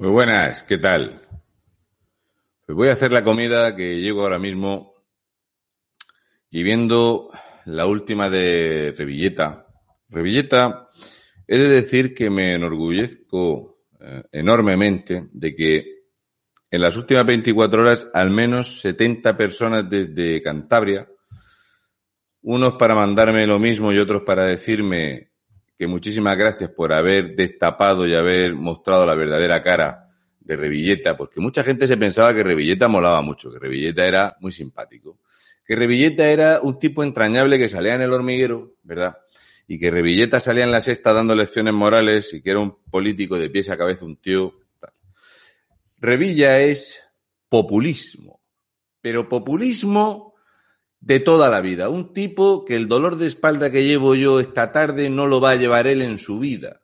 Muy buenas, ¿qué tal? Pues voy a hacer la comida que llego ahora mismo y viendo la última de Revilleta. Revilleta, he de decir que me enorgullezco eh, enormemente de que en las últimas 24 horas al menos 70 personas desde Cantabria, unos para mandarme lo mismo y otros para decirme que muchísimas gracias por haber destapado y haber mostrado la verdadera cara de Revilleta, porque mucha gente se pensaba que Revilleta molaba mucho, que Revilleta era muy simpático, que Revilleta era un tipo entrañable que salía en el hormiguero, ¿verdad? Y que Revilleta salía en la sexta dando lecciones morales y que era un político de pies a cabeza, un tío. Tal. Revilla es populismo, pero populismo de toda la vida. Un tipo que el dolor de espalda que llevo yo esta tarde no lo va a llevar él en su vida.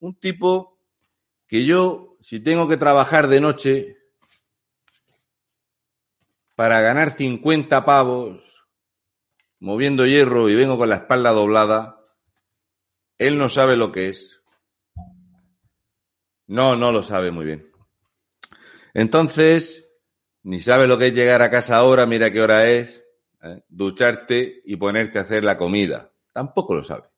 Un tipo que yo, si tengo que trabajar de noche para ganar 50 pavos moviendo hierro y vengo con la espalda doblada, él no sabe lo que es. No, no lo sabe muy bien. Entonces, ni sabe lo que es llegar a casa ahora, mira qué hora es, ¿eh? ducharte y ponerte a hacer la comida. Tampoco lo sabe.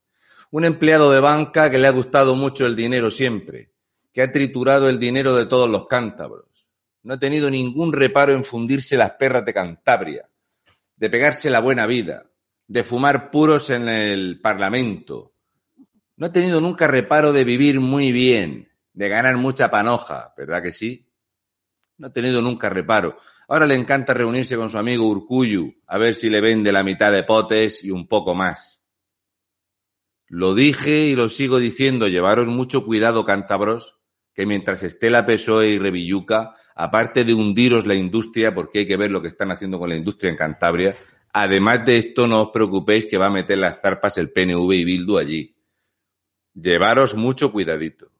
Un empleado de banca que le ha gustado mucho el dinero siempre, que ha triturado el dinero de todos los cántabros. No ha tenido ningún reparo en fundirse las perras de Cantabria, de pegarse la buena vida, de fumar puros en el Parlamento. No ha tenido nunca reparo de vivir muy bien, de ganar mucha panoja, ¿verdad que sí? No ha tenido nunca reparo. Ahora le encanta reunirse con su amigo Urcuyu a ver si le vende la mitad de potes y un poco más. Lo dije y lo sigo diciendo, llevaros mucho cuidado, cántabros, que mientras esté la PSOE y Revilluca, aparte de hundiros la industria, porque hay que ver lo que están haciendo con la industria en Cantabria, además de esto no os preocupéis que va a meter las zarpas el PNV y Bildu allí. Llevaros mucho cuidadito.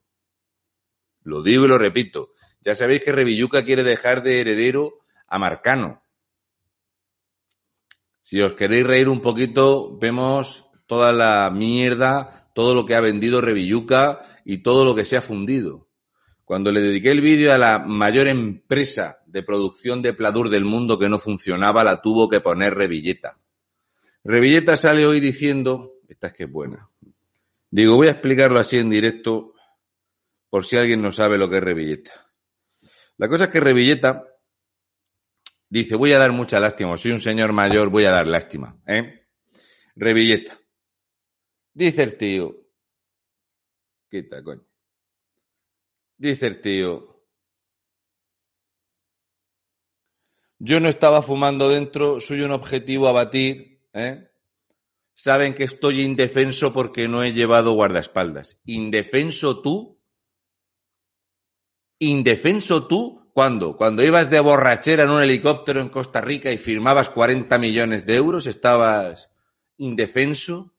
Lo digo y lo repito. Ya sabéis que Revilluca quiere dejar de heredero a Marcano. Si os queréis reír un poquito, vemos toda la mierda, todo lo que ha vendido Revilluca y todo lo que se ha fundido. Cuando le dediqué el vídeo a la mayor empresa de producción de pladur del mundo que no funcionaba, la tuvo que poner Revilleta. Revilleta sale hoy diciendo, esta es que es buena. Digo, voy a explicarlo así en directo por si alguien no sabe lo que es Revilleta. La cosa es que Revilleta dice, voy a dar mucha lástima, soy un señor mayor, voy a dar lástima. ¿eh? Revilleta. Dice el tío, quita, coño. Dice el tío, yo no estaba fumando dentro, soy un objetivo a batir, ¿eh? Saben que estoy indefenso porque no he llevado guardaespaldas. ¿Indefenso tú? ¿Indefenso tú? ¿Cuándo? Cuando ibas de borrachera en un helicóptero en Costa Rica y firmabas 40 millones de euros, ¿estabas indefenso?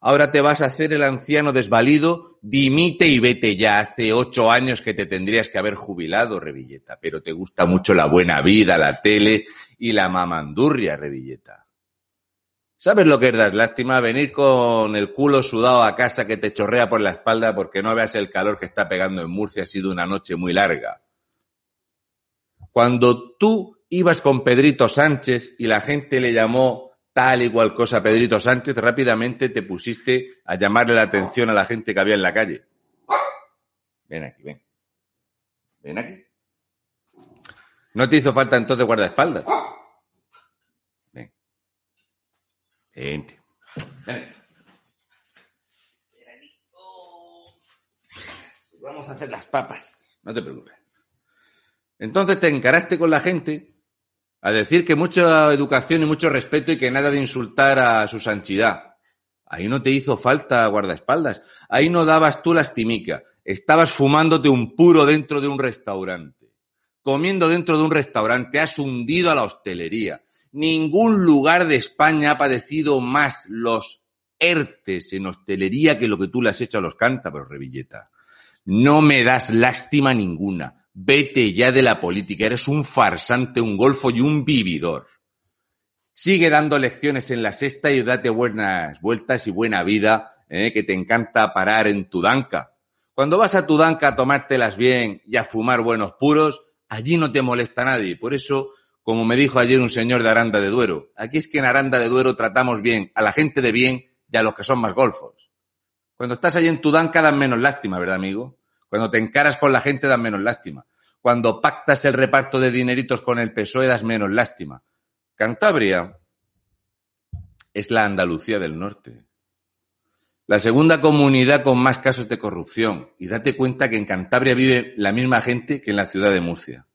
Ahora te vas a hacer el anciano desvalido, dimite y vete ya. Hace ocho años que te tendrías que haber jubilado, Revilleta, pero te gusta mucho la buena vida, la tele y la mamandurria, Revilleta. ¿Sabes lo que es dar lástima? Venir con el culo sudado a casa que te chorrea por la espalda porque no veas el calor que está pegando en Murcia. Ha sido una noche muy larga. Cuando tú ibas con Pedrito Sánchez y la gente le llamó tal y cual cosa a Pedrito Sánchez, rápidamente te pusiste a llamarle la atención a la gente que había en la calle. Ven aquí, ven. Ven aquí. ¿No te hizo falta entonces guardaespaldas? Ven. Vente. Ven. Vamos a hacer las papas. No te preocupes. Entonces te encaraste con la gente a decir que mucha educación y mucho respeto y que nada de insultar a su santidad. Ahí no te hizo falta guardaespaldas. Ahí no dabas tú lastimica. Estabas fumándote un puro dentro de un restaurante. Comiendo dentro de un restaurante. Has hundido a la hostelería. Ningún lugar de España ha padecido más los ERTES en hostelería que lo que tú le has hecho a los cántabros, Revilleta. No me das lástima ninguna. Vete ya de la política. Eres un farsante, un golfo y un vividor. Sigue dando lecciones en la sexta y date buenas vueltas y buena vida, ¿eh? que te encanta parar en tu danca. Cuando vas a tu danca a tomártelas bien y a fumar buenos puros, allí no te molesta nadie. Por eso como me dijo ayer un señor de Aranda de Duero. Aquí es que en Aranda de Duero tratamos bien a la gente de bien y a los que son más golfos. Cuando estás allí en tu danca dan menos lástima, ¿verdad, amigo? Cuando te encaras con la gente dan menos lástima. Cuando pactas el reparto de dineritos con el PSOE das menos lástima. Cantabria es la Andalucía del Norte. La segunda comunidad con más casos de corrupción. Y date cuenta que en Cantabria vive la misma gente que en la ciudad de Murcia.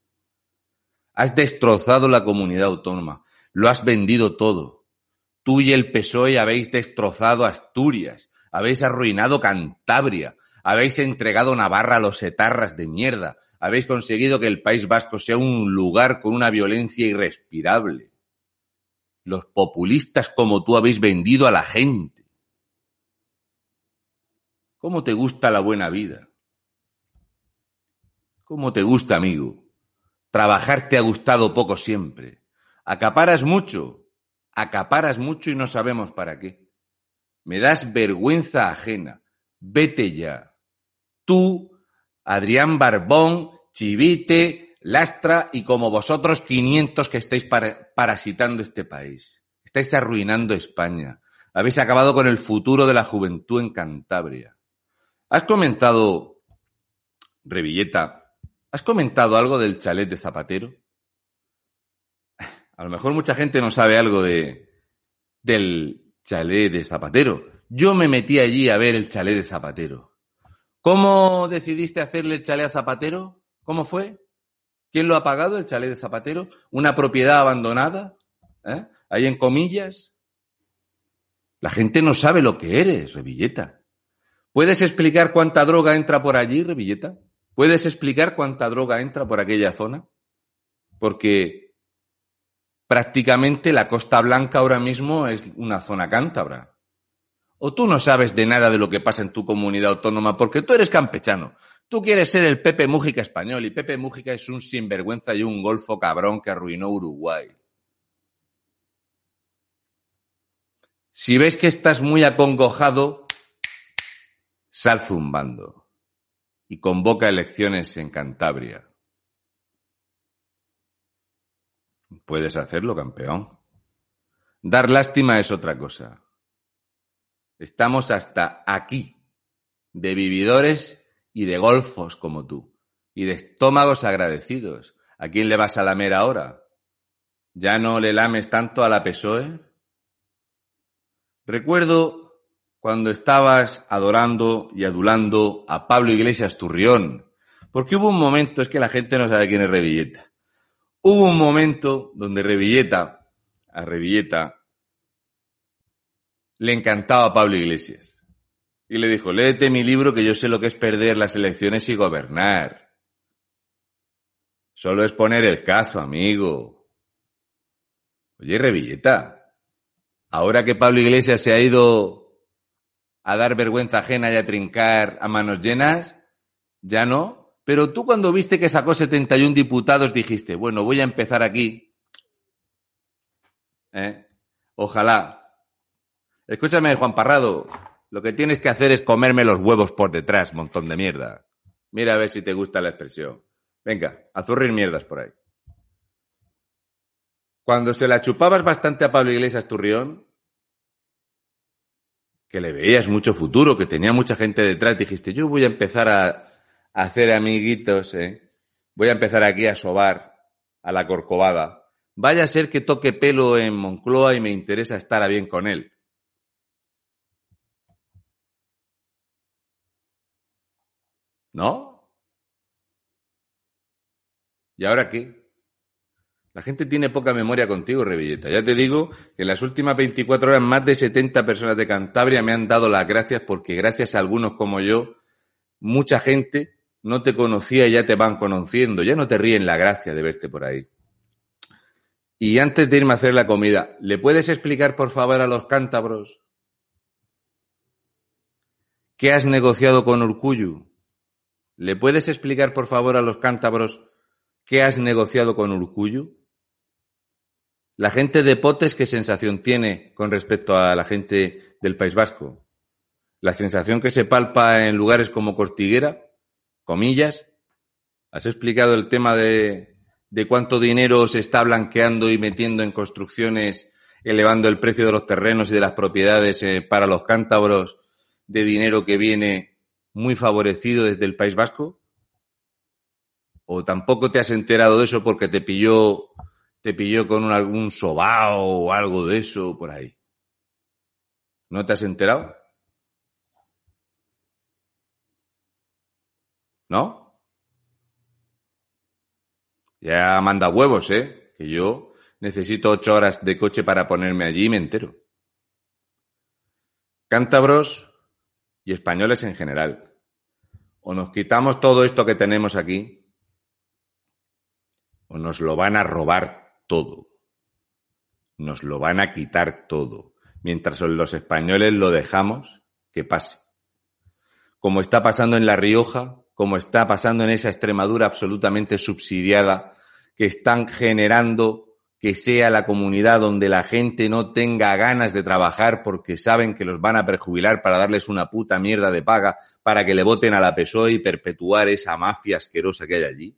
Has destrozado la comunidad autónoma. Lo has vendido todo. Tú y el PSOE habéis destrozado Asturias. Habéis arruinado Cantabria. Habéis entregado Navarra a los etarras de mierda. Habéis conseguido que el País Vasco sea un lugar con una violencia irrespirable. Los populistas como tú habéis vendido a la gente. ¿Cómo te gusta la buena vida? ¿Cómo te gusta, amigo? Trabajar te ha gustado poco siempre. Acaparas mucho, acaparas mucho y no sabemos para qué. Me das vergüenza ajena. Vete ya. Tú, Adrián Barbón, Chivite, Lastra y como vosotros 500 que estáis parasitando este país. Estáis arruinando España. Habéis acabado con el futuro de la juventud en Cantabria. Has comentado, Revilleta, ¿Has comentado algo del chalet de Zapatero? A lo mejor mucha gente no sabe algo de, del chalet de Zapatero. Yo me metí allí a ver el chalet de Zapatero. ¿Cómo decidiste hacerle el chalet a Zapatero? ¿Cómo fue? ¿Quién lo ha pagado, el chalet de Zapatero? ¿Una propiedad abandonada? ¿Eh? Ahí en comillas. La gente no sabe lo que eres, Revilleta. ¿Puedes explicar cuánta droga entra por allí, Revilleta? ¿Puedes explicar cuánta droga entra por aquella zona? Porque prácticamente la Costa Blanca ahora mismo es una zona cántabra. O tú no sabes de nada de lo que pasa en tu comunidad autónoma porque tú eres campechano. Tú quieres ser el Pepe Mújica español y Pepe Mújica es un sinvergüenza y un golfo cabrón que arruinó Uruguay. Si ves que estás muy acongojado, sal zumbando y convoca elecciones en Cantabria. Puedes hacerlo, campeón. Dar lástima es otra cosa. Estamos hasta aquí de vividores y de golfos como tú, y de estómagos agradecidos. ¿A quién le vas a lamer ahora? ¿Ya no le lames tanto a la PSOE? Recuerdo cuando estabas adorando y adulando a Pablo Iglesias Turrión. Porque hubo un momento, es que la gente no sabe quién es Revilleta. Hubo un momento donde Revilleta, a Revilleta, le encantaba a Pablo Iglesias. Y le dijo, léete mi libro que yo sé lo que es perder las elecciones y gobernar. Solo es poner el caso, amigo. Oye, Revilleta, ahora que Pablo Iglesias se ha ido a dar vergüenza ajena y a trincar a manos llenas, ya no. Pero tú cuando viste que sacó 71 diputados dijiste, bueno, voy a empezar aquí. ¿Eh? Ojalá. Escúchame, Juan Parrado, lo que tienes que hacer es comerme los huevos por detrás, montón de mierda. Mira a ver si te gusta la expresión. Venga, a zurrir mierdas por ahí. Cuando se la chupabas bastante a Pablo Iglesias Turrión, que le veías mucho futuro, que tenía mucha gente detrás, dijiste, yo voy a empezar a, hacer amiguitos, ¿eh? voy a empezar aquí a sobar a la corcovada. Vaya a ser que toque pelo en Moncloa y me interesa estar a bien con él. ¿No? ¿Y ahora qué? La gente tiene poca memoria contigo, Revilleta. Ya te digo que en las últimas 24 horas más de 70 personas de Cantabria me han dado las gracias porque gracias a algunos como yo, mucha gente no te conocía y ya te van conociendo. Ya no te ríen la gracia de verte por ahí. Y antes de irme a hacer la comida, ¿le puedes explicar por favor a los cántabros qué has negociado con Urcuyu? ¿Le puedes explicar por favor a los cántabros qué has negociado con Urcuyu? La gente de Potes, ¿qué sensación tiene con respecto a la gente del País Vasco? La sensación que se palpa en lugares como Cortiguera, comillas. ¿Has explicado el tema de, cuánto dinero se está blanqueando y metiendo en construcciones, elevando el precio de los terrenos y de las propiedades eh, para los cántabros, de dinero que viene muy favorecido desde el País Vasco? ¿O tampoco te has enterado de eso porque te pilló te pilló con un, algún sobao o algo de eso por ahí. ¿No te has enterado? ¿No? Ya manda huevos, ¿eh? Que yo necesito ocho horas de coche para ponerme allí y me entero. Cántabros y españoles en general. O nos quitamos todo esto que tenemos aquí, o nos lo van a robar todo. Nos lo van a quitar todo. Mientras los españoles lo dejamos, que pase. Como está pasando en La Rioja, como está pasando en esa Extremadura absolutamente subsidiada, que están generando que sea la comunidad donde la gente no tenga ganas de trabajar porque saben que los van a perjubilar para darles una puta mierda de paga para que le voten a la PSOE y perpetuar esa mafia asquerosa que hay allí.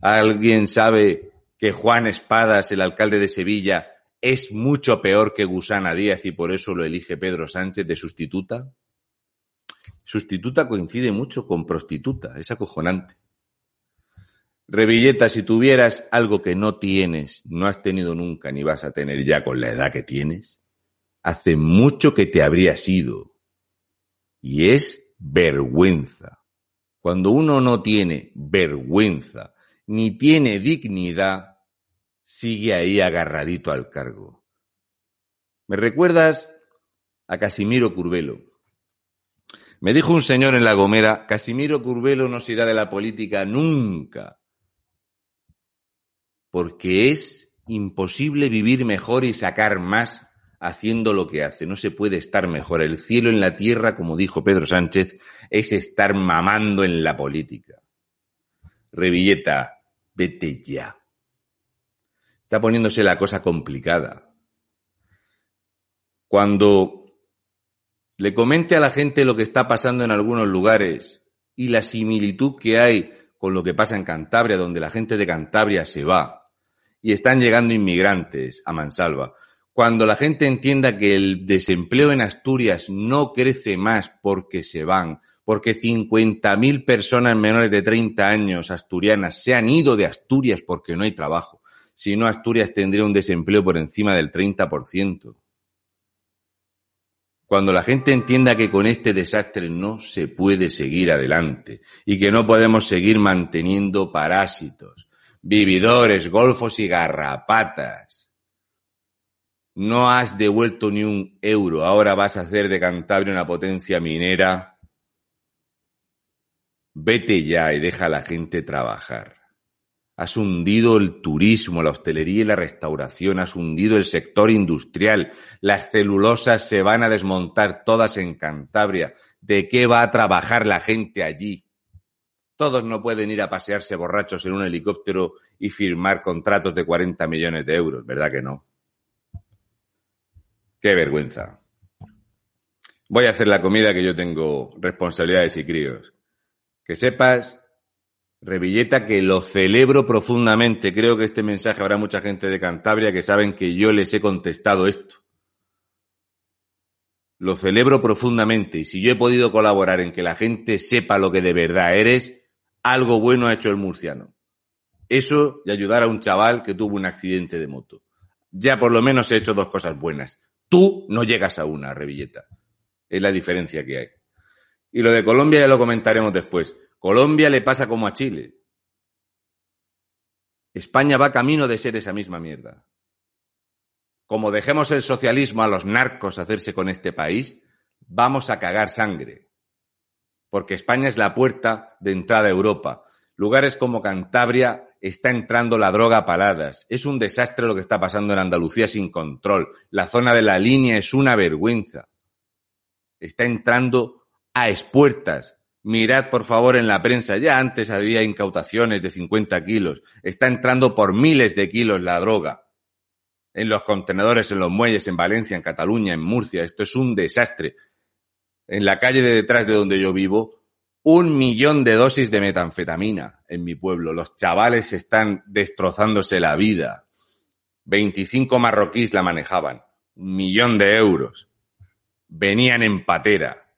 ¿Alguien sabe que Juan Espadas, el alcalde de Sevilla, es mucho peor que Gusana Díaz y por eso lo elige Pedro Sánchez de sustituta? Sustituta coincide mucho con prostituta, es acojonante. Revilleta, si tuvieras algo que no tienes, no has tenido nunca ni vas a tener ya con la edad que tienes, hace mucho que te habrías ido. Y es vergüenza. Cuando uno no tiene vergüenza, ni tiene dignidad, sigue ahí agarradito al cargo. ¿Me recuerdas a Casimiro Curvelo? Me dijo un señor en La Gomera, Casimiro Curvelo no se irá de la política nunca, porque es imposible vivir mejor y sacar más haciendo lo que hace. No se puede estar mejor. El cielo en la tierra, como dijo Pedro Sánchez, es estar mamando en la política. Revilleta, Vete ya. Está poniéndose la cosa complicada. Cuando le comente a la gente lo que está pasando en algunos lugares y la similitud que hay con lo que pasa en Cantabria, donde la gente de Cantabria se va y están llegando inmigrantes a Mansalva, cuando la gente entienda que el desempleo en Asturias no crece más porque se van, porque 50.000 personas menores de 30 años asturianas se han ido de Asturias porque no hay trabajo. Si no, Asturias tendría un desempleo por encima del 30%. Cuando la gente entienda que con este desastre no se puede seguir adelante y que no podemos seguir manteniendo parásitos, vividores, golfos y garrapatas. No has devuelto ni un euro, ahora vas a hacer de Cantabria una potencia minera Vete ya y deja a la gente trabajar. Has hundido el turismo, la hostelería y la restauración, has hundido el sector industrial. Las celulosas se van a desmontar todas en Cantabria. ¿De qué va a trabajar la gente allí? Todos no pueden ir a pasearse borrachos en un helicóptero y firmar contratos de 40 millones de euros, ¿verdad que no? Qué vergüenza. Voy a hacer la comida que yo tengo responsabilidades y críos. Que sepas, Revilleta, que lo celebro profundamente. Creo que este mensaje habrá mucha gente de Cantabria que saben que yo les he contestado esto. Lo celebro profundamente y si yo he podido colaborar en que la gente sepa lo que de verdad eres, algo bueno ha hecho el murciano. Eso y ayudar a un chaval que tuvo un accidente de moto. Ya por lo menos he hecho dos cosas buenas. Tú no llegas a una, Revilleta. Es la diferencia que hay. Y lo de Colombia ya lo comentaremos después. Colombia le pasa como a Chile. España va camino de ser esa misma mierda. Como dejemos el socialismo a los narcos hacerse con este país, vamos a cagar sangre. Porque España es la puerta de entrada a Europa. Lugares como Cantabria está entrando la droga a paladas. Es un desastre lo que está pasando en Andalucía sin control. La zona de la línea es una vergüenza. Está entrando a espuertas. Mirad, por favor, en la prensa. Ya antes había incautaciones de 50 kilos. Está entrando por miles de kilos la droga. En los contenedores, en los muelles, en Valencia, en Cataluña, en Murcia. Esto es un desastre. En la calle de detrás de donde yo vivo, un millón de dosis de metanfetamina en mi pueblo. Los chavales están destrozándose la vida. 25 marroquíes la manejaban. Un millón de euros. Venían en patera.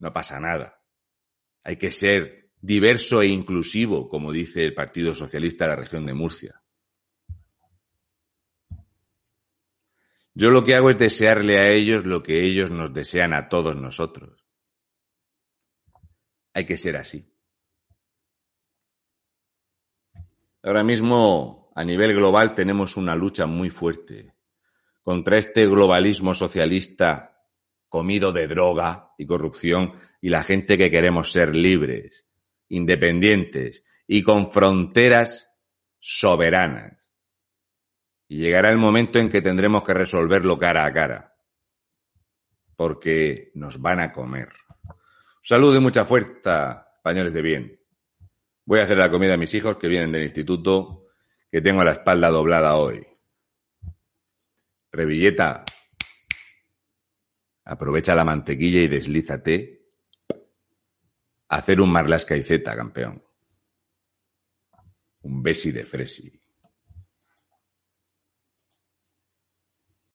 No pasa nada. Hay que ser diverso e inclusivo, como dice el Partido Socialista de la región de Murcia. Yo lo que hago es desearle a ellos lo que ellos nos desean a todos nosotros. Hay que ser así. Ahora mismo, a nivel global, tenemos una lucha muy fuerte contra este globalismo socialista comido de droga y corrupción y la gente que queremos ser libres, independientes y con fronteras soberanas. Y llegará el momento en que tendremos que resolverlo cara a cara, porque nos van a comer. Salud y mucha fuerza, españoles de bien. Voy a hacer la comida a mis hijos que vienen del instituto, que tengo la espalda doblada hoy. Revilleta, aprovecha la mantequilla y deslízate. Hacer un marlasca y zeta, campeón. Un besi de fresi.